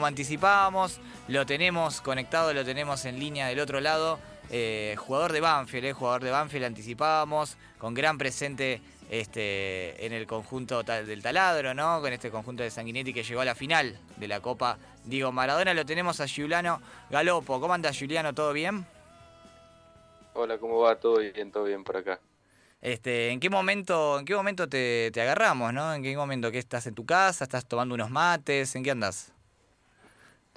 Como anticipábamos, lo tenemos conectado, lo tenemos en línea del otro lado. Eh, jugador de Banfield, eh, jugador de Banfield, anticipábamos, con gran presente este, en el conjunto del taladro, ¿no? Con este conjunto de Sanguinetti que llegó a la final de la Copa Diego Maradona. Lo tenemos a Giuliano Galopo. ¿Cómo anda Giuliano? ¿Todo bien? Hola, ¿cómo va? Todo bien, todo bien por acá. Este, ¿En qué momento, en qué momento te, te agarramos, no? ¿En qué momento que estás en tu casa? ¿Estás tomando unos mates? ¿En qué andas?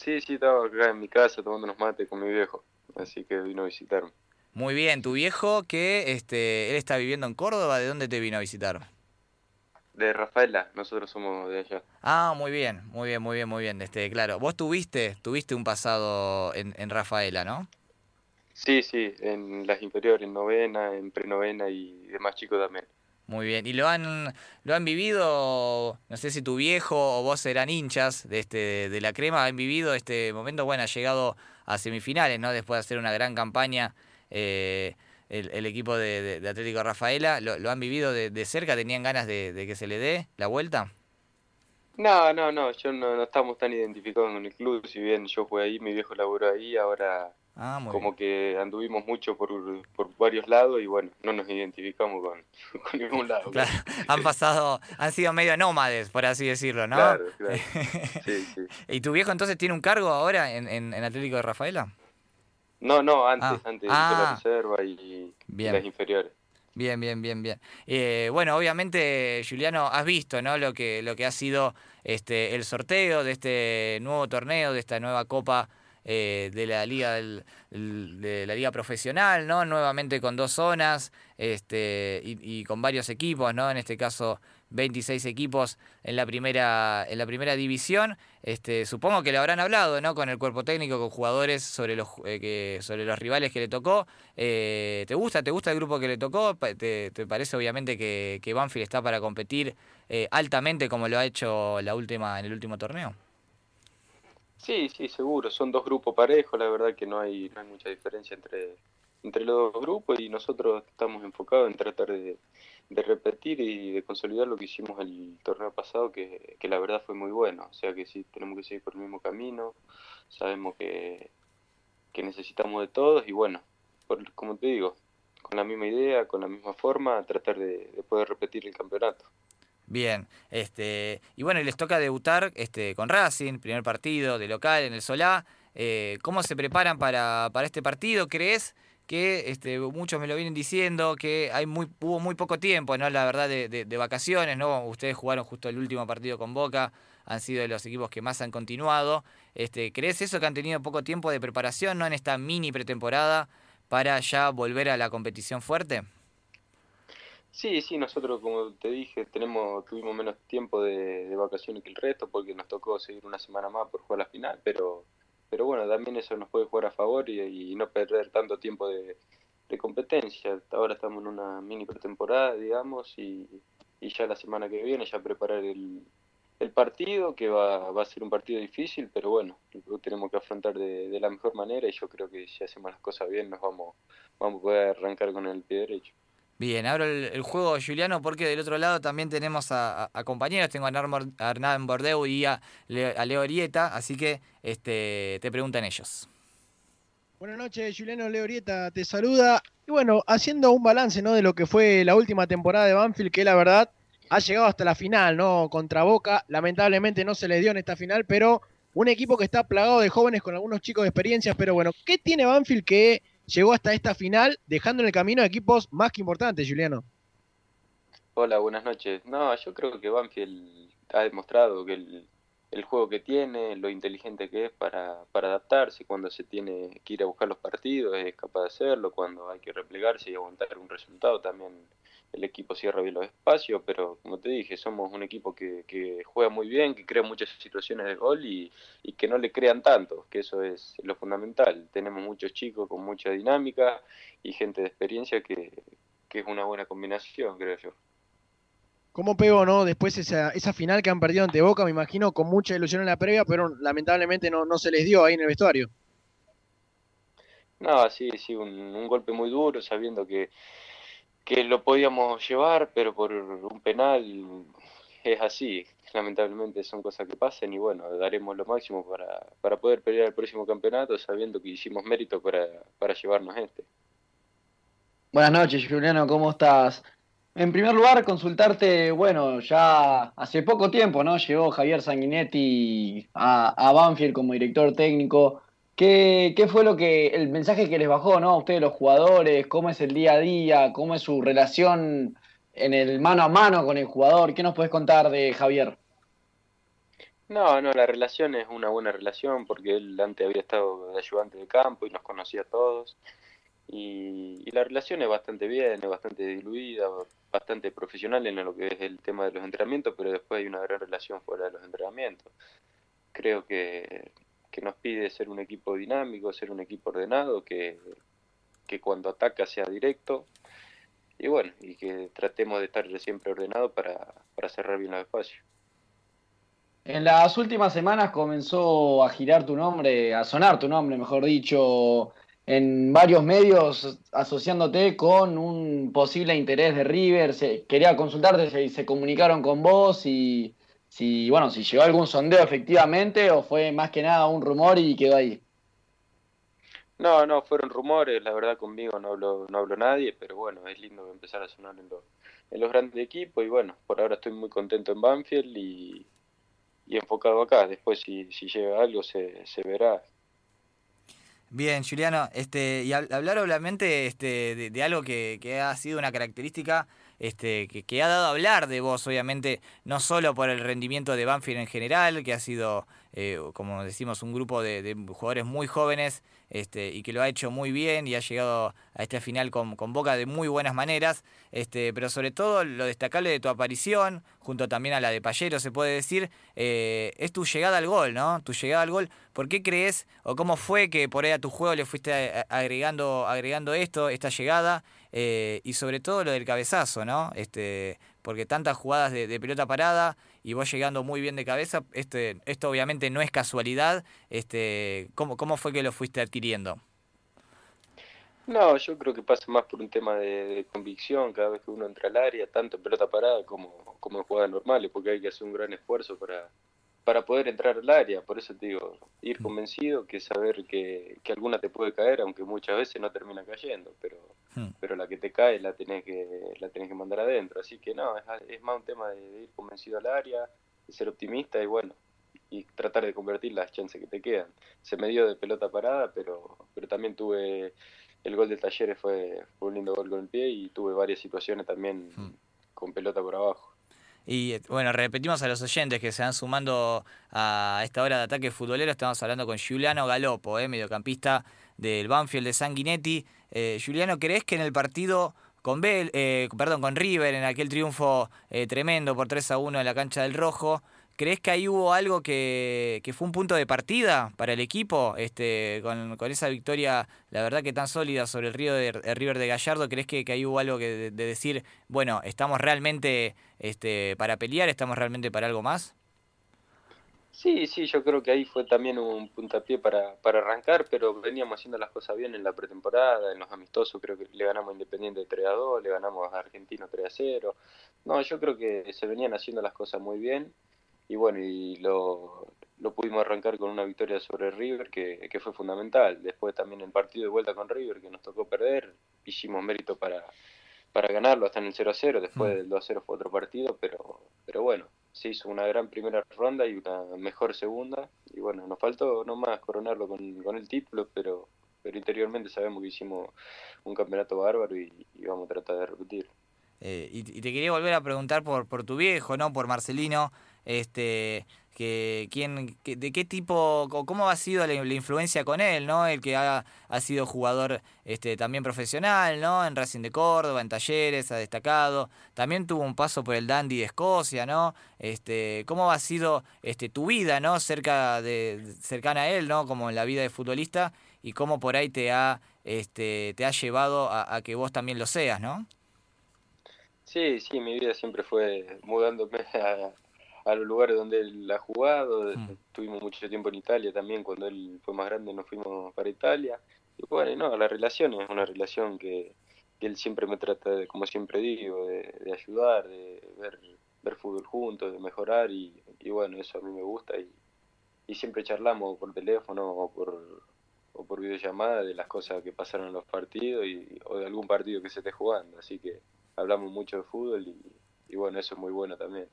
Sí, sí, estaba acá en mi casa tomando unos mates con mi viejo, así que vino a visitarme. Muy bien, tu viejo que este, él está viviendo en Córdoba, ¿de dónde te vino a visitar? De Rafaela, nosotros somos de allá. Ah, muy bien, muy bien, muy bien, muy bien. Este, claro, vos tuviste, tuviste un pasado en, en Rafaela, ¿no? Sí, sí, en las inferiores, en novena, en prenovena y demás chicos también. Muy bien. ¿Y lo han, lo han vivido, no sé si tu viejo o vos eran hinchas de, este, de la crema, han vivido este momento, bueno, ha llegado a semifinales, ¿no? Después de hacer una gran campaña eh, el, equipo de, Atlético Rafaela, ¿lo, han vivido de, cerca? ¿Tenían ganas de, que se le dé la vuelta? No, no, no, yo no, no estamos tan identificados con el club, si bien yo jugué ahí, mi viejo laburó ahí, ahora Ah, como que anduvimos mucho por, por, varios lados y bueno, no nos identificamos con, con ningún lado. Claro, han pasado, han sido medio nómades, por así decirlo, ¿no? Claro, claro. Sí, sí. ¿Y tu viejo entonces tiene un cargo ahora en, en, Atlético de Rafaela? No, no, antes, ah. antes de la ah. reserva y, las inferiores. Bien, bien, bien, bien. Eh, bueno, obviamente, Juliano, has visto, ¿no? Lo que, lo que ha sido este, el sorteo de este nuevo torneo, de esta nueva Copa eh, de la liga de la liga profesional, ¿no? Nuevamente con dos zonas este, y, con varios equipos, ¿no? En este caso 26 equipos en la primera, en la primera división. Este, supongo que le habrán hablado, ¿no? Con el cuerpo técnico, con jugadores sobre los eh, que, sobre los rivales que le tocó. Eh, ¿Te gusta? ¿Te gusta el grupo que le tocó? ¿Te, parece obviamente que, que Banfield está para competir altamente como lo ha hecho la última, en el último torneo? Sí, sí, seguro. Son dos grupos parejos, la verdad que no hay, no hay mucha diferencia entre, entre los dos grupos y nosotros estamos enfocados en tratar de, repetir y de consolidar lo que hicimos el torneo pasado, que, que, la verdad fue muy bueno. O sea que sí, tenemos que seguir por el mismo camino, sabemos que, que necesitamos de todos y bueno, por, como te digo, con la misma idea, con la misma forma, tratar de poder repetir el campeonato. Bien, este, y bueno, les toca debutar este, con Racing, primer partido de local en el Solá. Eh, ¿Cómo se preparan para, para este partido? ¿Crees que este, muchos me lo vienen diciendo que hay muy, hubo muy poco tiempo, ¿no? La verdad, de, de, vacaciones, ¿no? Ustedes jugaron justo el último partido con Boca, han sido de los equipos que más han continuado. Este, ¿Crees eso que han tenido poco tiempo de preparación, ¿no? En esta mini pretemporada para ya volver a la competición fuerte? Sí, sí, nosotros como te dije, tenemos tuvimos menos tiempo de, vacaciones que el resto porque nos tocó seguir una semana más por jugar la final, pero pero bueno, también eso nos puede jugar a favor y, no perder tanto tiempo de, competencia. Ahora estamos en una mini pretemporada, digamos, y, ya la semana que viene ya preparar el, el partido, que va, va a ser un partido difícil, pero bueno, tenemos que afrontar de, de la mejor manera y yo creo que si hacemos las cosas bien nos vamos, vamos a poder arrancar con el pie derecho. Bien, abro el, juego, Juliano, porque del otro lado también tenemos a, compañeros. Tengo a Hernán Bordeu y a, Leo Orieta, así que este, te preguntan ellos. Buenas noches, Juliano Leorieta te saluda. Y bueno, haciendo un balance ¿no? de lo que fue la última temporada de Banfield, que la verdad ha llegado hasta la final, ¿no? Contra Boca. Lamentablemente no se le dio en esta final, pero un equipo que está plagado de jóvenes con algunos chicos de experiencias. Pero bueno, ¿qué tiene Banfield que llegó hasta esta final, dejando en el camino equipos más que importantes, Juliano. Hola, buenas noches. No, yo creo que Banfield ha demostrado que el, el juego que tiene, lo inteligente que es para, para adaptarse, cuando se tiene que ir a buscar los partidos, es capaz de hacerlo, cuando hay que replegarse y aguantar un resultado, también el equipo cierra bien los espacios, pero como te dije, somos un equipo que, que juega muy bien, que crea muchas situaciones de gol y, y, que no le crean tanto, que eso es lo fundamental. Tenemos muchos chicos con mucha dinámica y gente de experiencia que, que es una buena combinación, creo yo. ¿Cómo pegó, no? Después esa, esa final que han perdido ante Boca, me imagino, con mucha ilusión en la previa, pero lamentablemente no, no se les dio ahí en el vestuario. No, sí, sí, un golpe muy duro, sabiendo que, que lo podíamos llevar, pero por un penal es así. lamentablemente son cosas que pasan y bueno, daremos lo máximo para, para poder pelear el próximo campeonato sabiendo que hicimos mérito para, para llevarnos este. Buenas noches, Juliano, ¿cómo estás? En primer lugar, consultarte, bueno, ya hace poco tiempo, ¿no? Llegó Javier Sanguinetti a, a Banfield como director técnico. ¿Qué, ¿Qué, fue lo que, el mensaje que les bajó, ¿no? A ustedes los jugadores, cómo es el día a día, cómo es su relación en el mano a mano con el jugador. ¿Qué nos puedes contar de Javier? No, no, la relación es una buena relación porque él antes había estado de ayudante de campo y nos conocía a todos. Y, la relación es bastante bien, es bastante diluida, bastante profesional en lo que es el tema de los entrenamientos, pero después hay una gran relación fuera de los entrenamientos. Creo que, que nos pide ser un equipo dinámico, ser un equipo ordenado, que, que cuando ataca sea directo, y bueno, y que tratemos de estar siempre ordenado para, para cerrar bien los espacios. En las últimas semanas comenzó a girar tu nombre, a sonar tu nombre, mejor dicho, en varios medios asociándote con un posible interés de River. Quería consultarte si se comunicaron con vos y si, bueno, si llegó algún sondeo efectivamente o fue más que nada un rumor y quedó ahí. No, no, fueron rumores, la verdad conmigo no habló, no habló nadie, pero bueno, es lindo empezar a sonar en, los, en los grandes equipos y bueno, por ahora estoy muy contento en Banfield y, y enfocado acá. Después si, si llega algo se, se verá. Bien, Juliano, este, y hablar obviamente este, de, de algo que, que, ha sido una característica este, que, que, ha dado a hablar de vos, obviamente, no solo por el rendimiento de Banfield en general, que ha sido, eh, como decimos, un grupo de, de jugadores muy jóvenes este, y que lo ha hecho muy bien y ha llegado a esta final con, con Boca de muy buenas maneras, este, pero sobre todo lo destacable de tu aparición, junto también a la de Payero, se puede decir, eh, es tu llegada al gol, ¿no? Tu llegada al gol. ¿Por qué crees o cómo fue que por ahí a tu juego le fuiste agregando, agregando esto, esta llegada? Eh, y sobre todo lo del cabezazo, ¿no? Este, porque tantas jugadas de, de, pelota parada y vos llegando muy bien de cabeza, este, esto obviamente no es casualidad. Este, ¿cómo, ¿Cómo fue que lo fuiste adquiriendo? No, yo creo que pasa más por un tema de, de, convicción cada vez que uno entra al área, tanto en pelota parada como, como en jugadas normales, porque hay que hacer un gran esfuerzo para, para poder entrar al área. Por eso te digo, ir convencido que saber que, que alguna te puede caer, aunque muchas veces no termina cayendo, pero, hmm. pero la que te cae la tenés que, la tenés que mandar adentro. Así que no, es, es más un tema de, de, ir convencido al área, de ser optimista y bueno, y tratar de convertir las chances que te quedan. Se me dio de pelota parada, pero, pero también tuve el gol del Talleres fue, fue un lindo gol con el pie y tuve varias situaciones también hmm. con pelota por abajo. Y bueno, repetimos a los oyentes que se van sumando a esta hora de ataque futbolero. Estamos hablando con Giuliano Galopo, eh, mediocampista del Banfield de Sanguinetti. Eh, Giuliano, ¿crees que en el partido con Bel, eh, perdón, con River, en aquel triunfo eh, tremendo por 3 a 1 en la cancha del Rojo, ¿Crees que ahí hubo algo que, que, fue un punto de partida para el equipo? Este, con, con, esa victoria, la verdad que tan sólida sobre el río de River de Gallardo, ¿crees que, que ahí hubo algo que de, de, decir, bueno, estamos realmente este, para pelear, estamos realmente para algo más? Sí, sí, yo creo que ahí fue también un puntapié para, para arrancar, pero veníamos haciendo las cosas bien en la pretemporada, en los amistosos, creo que le ganamos a Independiente 3 a 2, le ganamos a Argentino 3 a 0. No, yo creo que se venían haciendo las cosas muy bien y bueno, y lo, lo pudimos arrancar con una victoria sobre River que, que, fue fundamental. Después también el partido de vuelta con River que nos tocó perder, hicimos mérito para, para ganarlo hasta en el 0 a 0, después del 2 a 0 fue otro partido, pero, pero bueno, se hizo una gran primera ronda y una mejor segunda, y bueno, nos faltó nomás coronarlo con, con el título, pero, pero interiormente sabemos que hicimos un campeonato bárbaro y, vamos a tratar de repetir. Eh, y, y, te quería volver a preguntar por, por tu viejo, ¿no? Por Marcelino este que quién de qué tipo cómo ha sido la, la, influencia con él no el que ha, ha sido jugador este también profesional no en Racing de Córdoba en Talleres ha destacado. También tuvo un paso por el Dandy de Escocia no este cómo ha sido este tu vida no cerca de cercana a él no como en la vida de futbolista y cómo por ahí te ha este te ha llevado a, a que vos también lo seas no Sí, sí, mi vida siempre fue mudándome a, a los lugares donde él ha jugado. Mm. Tuvimos mucho tiempo en Italia también, cuando él fue más grande nos fuimos para Italia. Y bueno, no, la relación es una relación que, que él siempre me trata, de, como siempre digo, de, de ayudar, de ver, ver fútbol juntos, de mejorar y, y bueno, eso a mí me gusta y, y siempre charlamos por teléfono o por, o por videollamada de las cosas que pasaron en los partidos y, o de algún partido que se esté jugando, así que hablamos mucho de fútbol y, y bueno, eso es muy bueno también.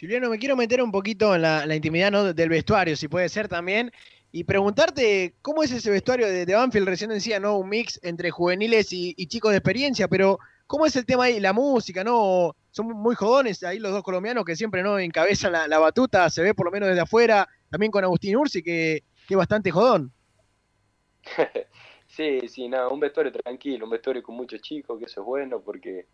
Juliano, me quiero meter un poquito en la, intimidad ¿no? del vestuario, si puede ser también, y preguntarte cómo es ese vestuario de, de Banfield. Recién decía, ¿no? Un mix entre juveniles y, chicos de experiencia, pero ¿cómo es el tema ahí? La música, ¿no? Son muy jodones ahí los dos colombianos que siempre no encabezan la, batuta, se ve por lo menos desde afuera, también con Agustín Ursi, que, que es bastante jodón. sí, sí, nada, un vestuario tranquilo, un vestuario con muchos chicos, que eso es bueno porque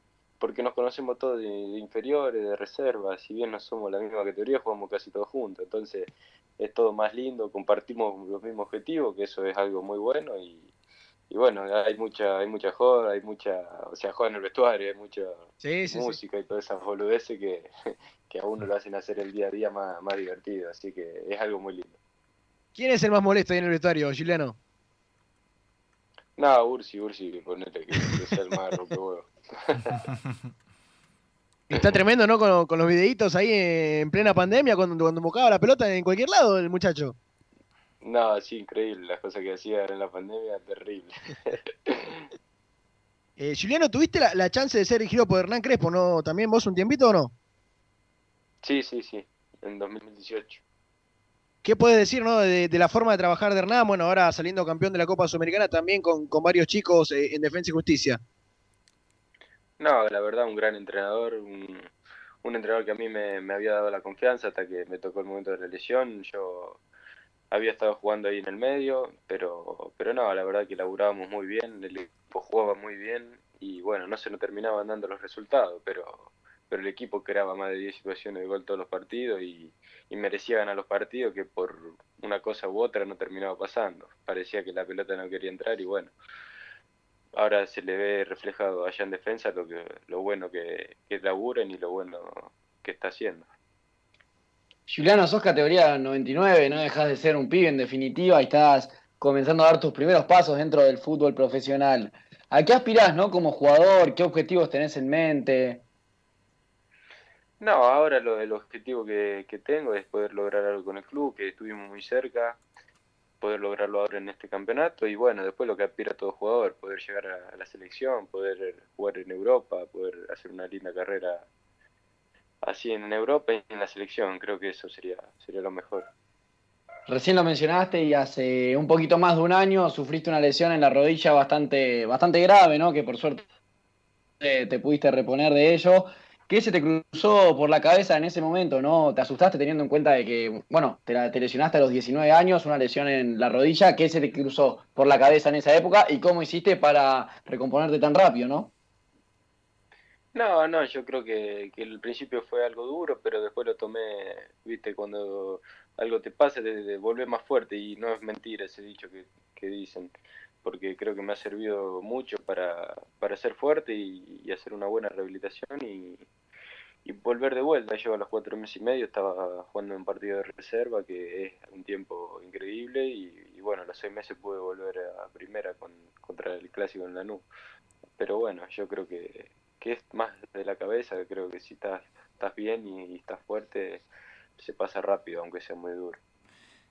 porque nos conocemos todos de, inferiores, de reservas, si bien no somos la misma categoría, jugamos casi todos juntos, entonces es todo más lindo, compartimos los mismos objetivos, que eso es algo muy bueno y, bueno, hay mucha hay mucha joda, hay mucha, o sea, joda en el vestuario, hay mucha música y todas esas boludeces que, que a uno lo hacen hacer el día a día más, más divertido, así que es algo muy lindo. ¿Quién es el más molesto ahí en el vestuario, Juliano? No, Ursi, Ursi, ponete que, que sea el más rompehuevo. Está tremendo, ¿no? Con, los videitos ahí en plena pandemia, cuando, cuando buscaba la pelota en cualquier lado, el muchacho. No, sí, increíble. Las cosas que hacía en la pandemia, terrible. eh, Juliano, ¿tuviste la, chance de ser elegido por Hernán Crespo, no? ¿También vos un tiempito o no? Sí, sí, sí, en 2018. ¿Qué puedes decir ¿no? de, la forma de trabajar de Hernán? Bueno, ahora saliendo campeón de la Copa Sudamericana también con, varios chicos eh, en Defensa y Justicia. No, la verdad, un gran entrenador, un, entrenador que a mí me, había dado la confianza hasta que me tocó el momento de la lesión. Yo había estado jugando ahí en el medio, pero, pero no, la verdad que laburábamos muy bien, el equipo jugaba muy bien y bueno, no se nos terminaban dando los resultados, pero, pero el equipo creaba más de 10 situaciones de gol todos los partidos y, y merecía ganar los partidos que por una cosa u otra no terminaba pasando. Parecía que la pelota no quería entrar y bueno, ahora se le ve reflejado allá en defensa lo que lo bueno que, que laburen y lo bueno que está haciendo. Juliano, sos categoría 99, no dejas de ser un pibe en definitiva y estás comenzando a dar tus primeros pasos dentro del fútbol profesional. ¿A qué aspirás, no, como jugador? ¿Qué objetivos tenés en mente? No, ahora lo, el objetivo que, que tengo es poder lograr algo con el club, que estuvimos muy cerca, poder lograrlo ahora en este campeonato y bueno, después lo que aspira todo jugador, poder llegar a, la selección, poder jugar en Europa, poder hacer una linda carrera así en Europa y en la selección, creo que eso sería, sería lo mejor. Recién lo mencionaste y hace un poquito más de un año sufriste una lesión en la rodilla bastante, bastante grave, ¿no? Que por suerte te pudiste reponer de ello. ¿Qué se te cruzó por la cabeza en ese momento? ¿No? ¿Te asustaste teniendo en cuenta de que, bueno, te, lesionaste a los 19 años, una lesión en la rodilla? ¿Qué se te cruzó por la cabeza en esa época y cómo hiciste para recomponerte tan rápido, no? No, no, yo creo que, que el principio fue algo duro, pero después lo tomé, viste, cuando algo te pasa, te, te volvés más fuerte y no es mentira ese dicho que, que dicen porque creo que me ha servido mucho para, para ser fuerte y, hacer una buena rehabilitación y, volver de vuelta. Yo a los cuatro meses y medio estaba jugando un partido de reserva, que es un tiempo increíble, y, bueno, a los seis meses pude volver a primera con, contra el clásico en la NU. Pero bueno, yo creo que, que es más de la cabeza, creo que si estás, estás bien y estás fuerte, se pasa rápido, aunque sea muy duro.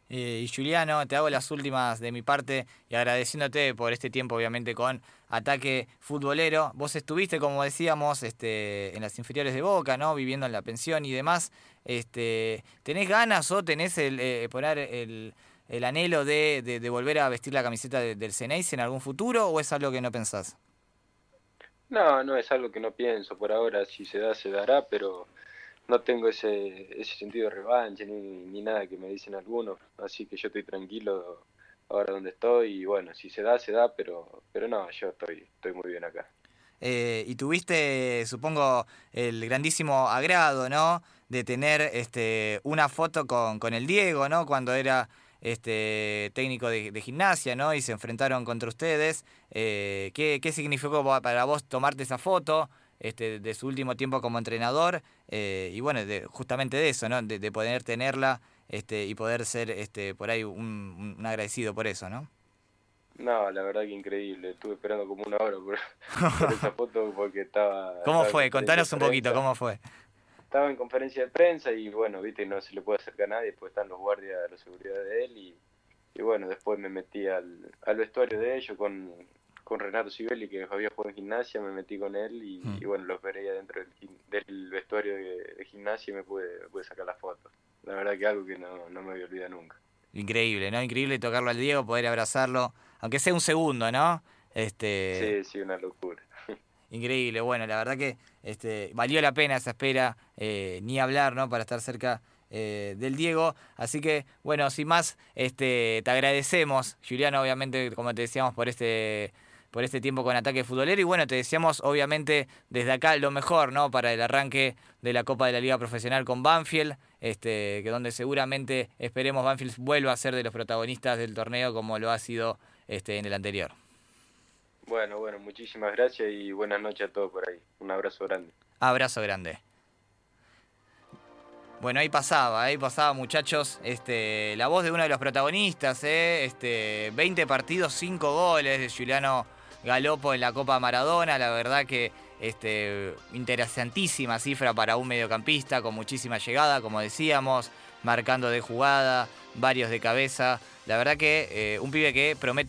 Eh, y Juliano, te hago las últimas de mi parte y agradeciéndote por este tiempo, obviamente, con Ataque Futbolero. Vos estuviste, como decíamos, este, en las inferiores de Boca, ¿no? Viviendo en la pensión y demás. Este, ¿Tenés ganas o tenés el, eh, poner el, el anhelo de, de, volver a vestir la camiseta del Ceneice en algún futuro o es algo que no pensás? No, no es algo que no pienso por ahora. Si se da, se dará, pero no tengo ese, ese sentido de revancha ni, ni nada que me dicen algunos, así que yo estoy tranquilo ahora donde estoy y bueno, si se da, se da, pero, pero no, yo estoy, estoy muy bien acá. Eh, y tuviste, supongo, el grandísimo agrado, ¿no? De tener este, una foto con, con el Diego, ¿no? Cuando era este, técnico de, gimnasia, ¿no? Y se enfrentaron contra ustedes. Eh, ¿qué, ¿Qué significó para vos tomarte esa foto? este, de su último tiempo como entrenador eh, y bueno, de, justamente de eso, ¿no? De, poder tenerla este, y poder ser este, por ahí un, agradecido por eso, ¿no? No, la verdad que increíble. Estuve esperando como una hora por, esa foto porque estaba... ¿Cómo fue? Contanos un poquito, ¿cómo fue? estaba en conferencia de prensa y bueno, viste, no se le puede acercar a nadie, después están los guardias de la seguridad de él y, y bueno, después me metí al, al vestuario de ellos con, con Renato Sibeli, que había jugado en gimnasia, me metí con él y, Mm. y bueno, los veré dentro del, del vestuario de, de gimnasia y me pude, pude sacar la foto. La verdad que algo que no, no me voy a olvidar nunca. Increíble, ¿no? Increíble tocarlo al Diego, poder abrazarlo, aunque sea un segundo, ¿no? Este, Sí, sí, una locura. Increíble, bueno, la verdad que este, valió la pena esa espera, eh, ni hablar, ¿no? Para estar cerca eh, del Diego. Así que, bueno, sin más, este, te agradecemos, Juliano, obviamente, como te decíamos, por este, por este tiempo con Ataque Futbolero. Y bueno, te deseamos, obviamente, desde acá lo mejor, ¿no? Para el arranque de la Copa de la Liga Profesional con Banfield, este, que donde seguramente esperemos Banfield vuelva a ser de los protagonistas del torneo como lo ha sido este, en el anterior. Bueno, bueno, muchísimas gracias y buenas noches a todos por ahí. Un abrazo grande. Abrazo grande. Bueno, ahí pasaba, ahí pasaba, muchachos, este, la voz de uno de los protagonistas, ¿eh? este, 20 partidos, 5 goles de Juliano Galopo en la Copa Maradona, la verdad que este, interesantísima cifra para un mediocampista, con muchísima llegada, como decíamos, marcando de jugada, varios de cabeza, la verdad que eh, un pibe que promete